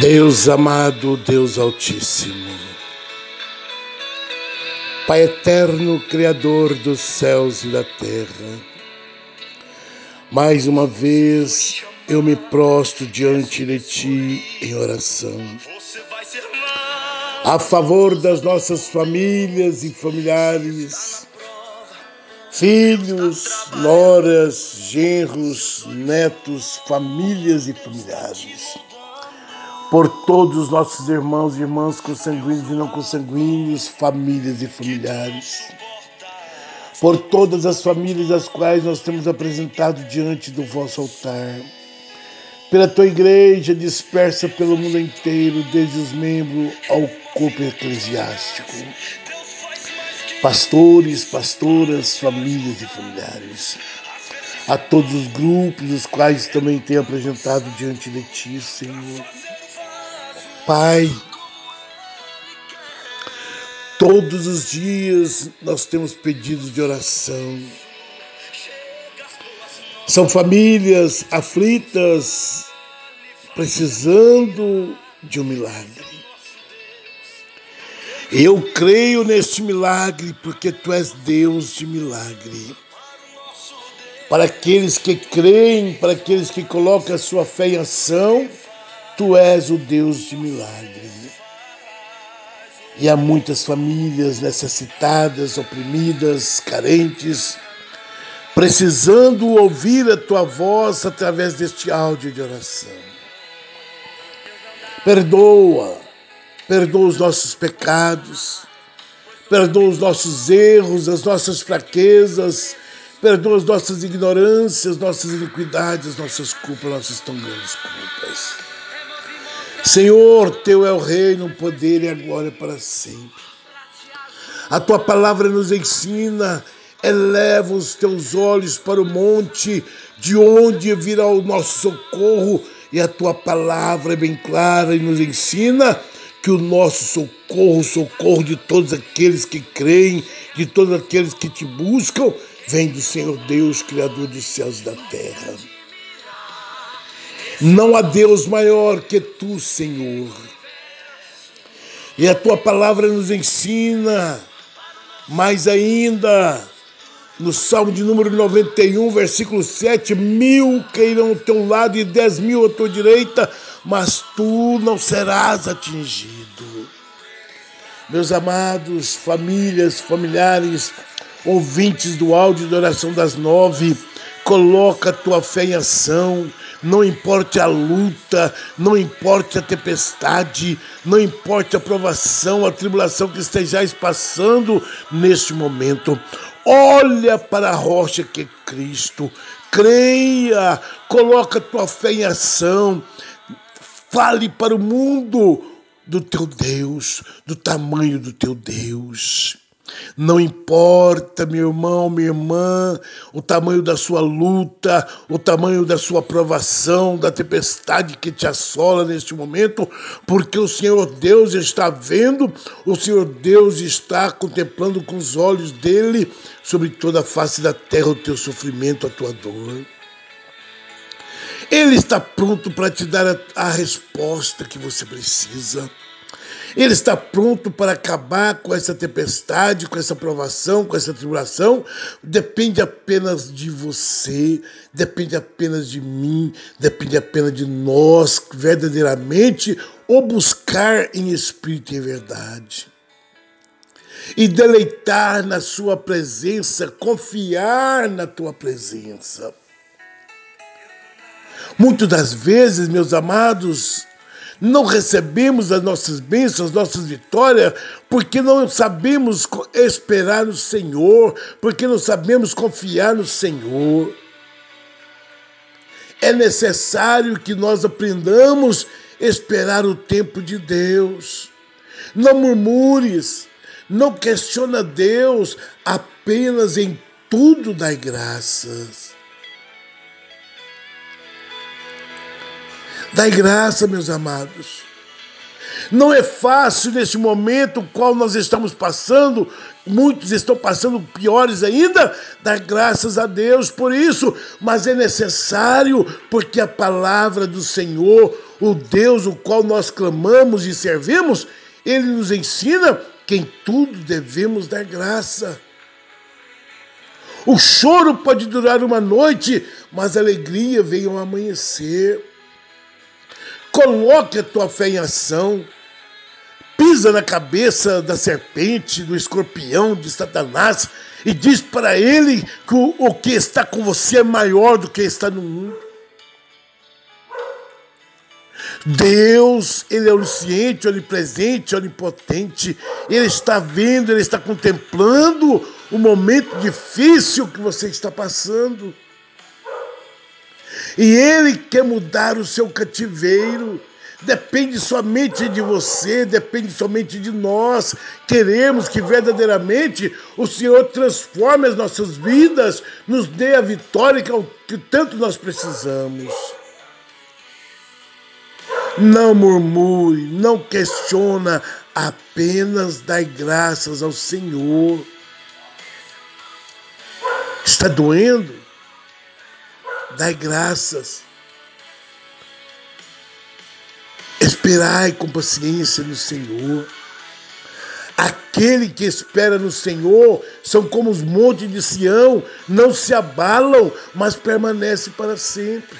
Deus amado, Deus Altíssimo, Pai eterno, Criador dos céus e da terra, mais uma vez eu me prostro diante de Ti em oração, a favor das nossas famílias e familiares, filhos, noras, genros, netos, famílias e familiares por todos os nossos irmãos e irmãs consanguíneos e não consanguíneos, famílias e familiares, por todas as famílias as quais nós temos apresentado diante do vosso altar, pela tua igreja dispersa pelo mundo inteiro, desde os membros ao corpo eclesiástico, pastores, pastoras, famílias e familiares, a todos os grupos os quais também tenho apresentado diante de ti, Senhor Pai, todos os dias nós temos pedidos de oração. São famílias aflitas, precisando de um milagre. Eu creio neste milagre porque tu és Deus de milagre. Para aqueles que creem, para aqueles que colocam a sua fé em ação, Tu és o Deus de milagre. E há muitas famílias necessitadas, oprimidas, carentes, precisando ouvir a tua voz através deste áudio de oração. Perdoa, perdoa os nossos pecados, perdoa os nossos erros, as nossas fraquezas, perdoa as nossas ignorâncias, nossas iniquidades, nossas culpas, nossas tão grandes culpas. Senhor, teu é o reino, o poder e a glória para sempre. A tua palavra nos ensina, eleva os teus olhos para o monte, de onde virá o nosso socorro, e a tua palavra é bem clara e nos ensina que o nosso socorro, o socorro de todos aqueles que creem, de todos aqueles que te buscam, vem do Senhor Deus, Criador dos céus e da terra. Não há Deus maior que tu, Senhor. E a tua palavra nos ensina, mais ainda, no Salmo de número 91, versículo 7, mil cairão ao teu lado e dez mil à tua direita, mas tu não serás atingido. Meus amados, famílias, familiares, ouvintes do áudio de oração das nove, coloca a tua fé em ação, não importa a luta, não importa a tempestade, não importa a provação, a tribulação que estejais passando neste momento. Olha para a rocha que é Cristo, creia, coloca tua fé em ação, fale para o mundo do teu Deus, do tamanho do teu Deus. Não importa, meu irmão, minha irmã, o tamanho da sua luta, o tamanho da sua provação, da tempestade que te assola neste momento, porque o Senhor Deus está vendo, o Senhor Deus está contemplando com os olhos dele sobre toda a face da terra o teu sofrimento, a tua dor. Ele está pronto para te dar a, a resposta que você precisa. Ele está pronto para acabar com essa tempestade, com essa provação, com essa tribulação. Depende apenas de você, depende apenas de mim, depende apenas de nós, verdadeiramente, o buscar em espírito e verdade. E deleitar na Sua presença, confiar na Tua presença. Muitas das vezes, meus amados, não recebemos as nossas bênçãos, as nossas vitórias, porque não sabemos esperar no Senhor, porque não sabemos confiar no Senhor. É necessário que nós aprendamos a esperar o tempo de Deus. Não murmures, não questiona Deus, apenas em tudo dai graças. Dai graça, meus amados. Não é fácil neste momento qual nós estamos passando, muitos estão passando piores ainda, dar graças a Deus por isso, mas é necessário, porque a palavra do Senhor, o Deus o qual nós clamamos e servimos, ele nos ensina que em tudo devemos dar graça. O choro pode durar uma noite, mas a alegria vem ao amanhecer. Coloque a tua fé em ação. Pisa na cabeça da serpente, do escorpião, de Satanás e diz para ele que o, o que está com você é maior do que está no mundo. Deus, Ele é onisciente, onipresente, onipotente. Ele está vendo, Ele está contemplando o momento difícil que você está passando. E Ele quer mudar o seu cativeiro. Depende somente de você, depende somente de nós. Queremos que verdadeiramente o Senhor transforme as nossas vidas, nos dê a vitória que, é tanto nós precisamos. Não murmure, não questiona, apenas dai graças ao Senhor. Está doendo? Dai graças. Esperai com paciência no Senhor. Aquele que espera no Senhor são como os montes de Sião, não se abalam, mas permanecem para sempre.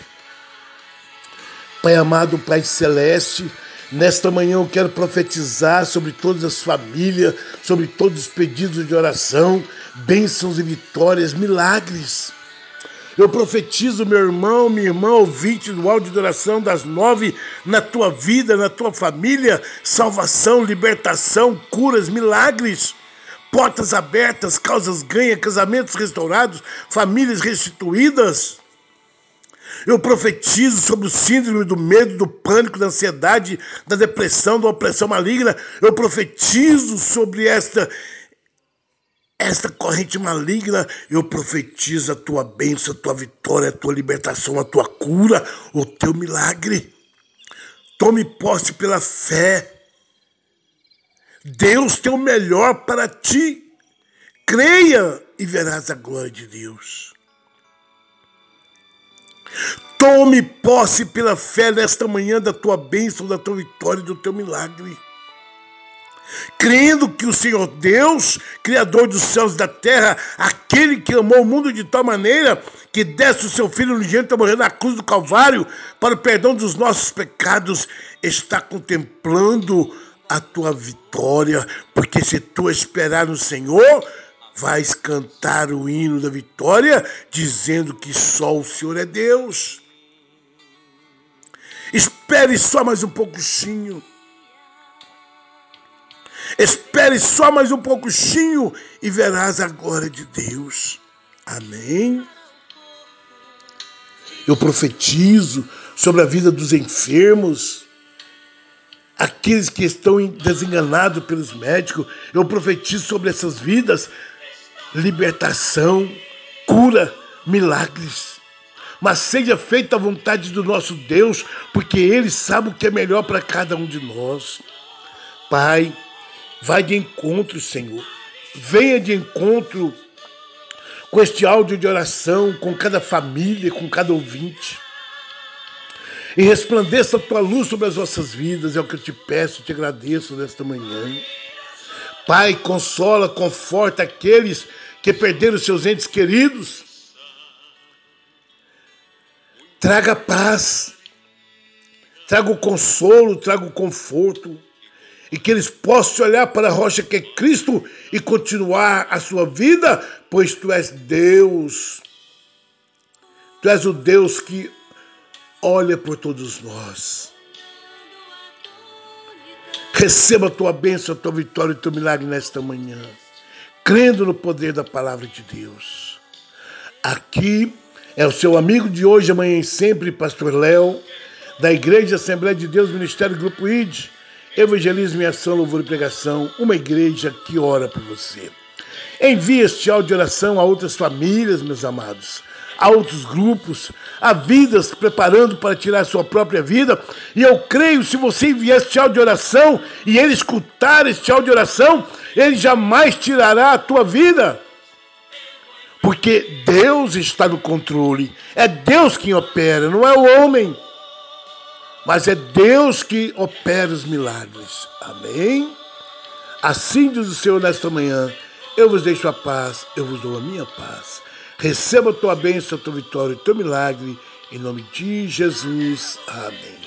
Pai amado, Pai celeste, nesta manhã eu quero profetizar sobre todas as famílias, sobre todos os pedidos de oração, bênçãos e vitórias, milagres. Eu profetizo, meu irmão, minha irmã, ouvinte do áudio de oração das nove, na tua vida, na tua família, salvação, libertação, curas, milagres, portas abertas, causas ganhas, casamentos restaurados, famílias restituídas. Eu profetizo sobre o síndrome do medo, do pânico, da ansiedade, da depressão, da opressão maligna. Eu profetizo sobre esta esta corrente maligna, eu profetizo a tua bênção, a tua vitória, a tua libertação, a tua cura, o teu milagre. Tome posse pela fé. Deus tem o melhor para ti. Creia e verás a glória de Deus. Tome posse pela fé nesta manhã da tua bênção, da tua vitória e do teu milagre. Crendo que o Senhor Deus, Criador dos céus e da terra, aquele que amou o mundo de tal maneira que desse o seu Filho unigênito a morrer na cruz do Calvário para o perdão dos nossos pecados, está contemplando a tua vitória, porque se tu esperar no Senhor, vais cantar o hino da vitória, dizendo que só o Senhor é Deus. Espere só mais um pouquinho. Espere só mais um pouquinho e verás a glória de Deus. Amém. Eu profetizo sobre a vida dos enfermos, aqueles que estão desenganados pelos médicos. Eu profetizo sobre essas vidas libertação, cura, milagres. Mas seja feita a vontade do nosso Deus, porque Ele sabe o que é melhor para cada um de nós. Pai, vai de encontro, Senhor. Venha de encontro com este áudio de oração, com cada família, com cada ouvinte. E resplandeça a tua luz sobre as nossas vidas, é o que eu te peço, te agradeço nesta manhã. Pai, consola, conforta aqueles que perderam seus entes queridos. Traga paz, traga o consolo, traga o conforto, e que eles possam olhar para a rocha que é Cristo e continuar a sua vida, pois tu és Deus. Tu és o Deus que olha por todos nós. Receba a tua bênção, a tua vitória e o teu milagre nesta manhã crendo no poder da palavra de Deus. Aqui é o seu amigo de hoje, amanhã e sempre, Pastor Léo, da Igreja Assembleia de Deus, Ministério Grupo ID, Evangelismo e Ação, Louvor e Pregação, uma igreja que ora por você. Envie este áudio de oração a outras famílias, meus amados. há outros grupos, há vidas preparando para tirar sua própria vida. E eu creio, se você enviar este áudio de oração e ele escutar este áudio de oração, ele jamais tirará a tua vida. Porque Deus está no controle. É Deus quem opera, não é o homem. Mas é Deus que opera os milagres. Amém? Assim diz o Senhor nesta manhã. Eu vos deixo a paz, eu vos dou a minha paz. Receba a tua bênção, a tua vitória, o teu milagre, em nome de Jesus. Amém.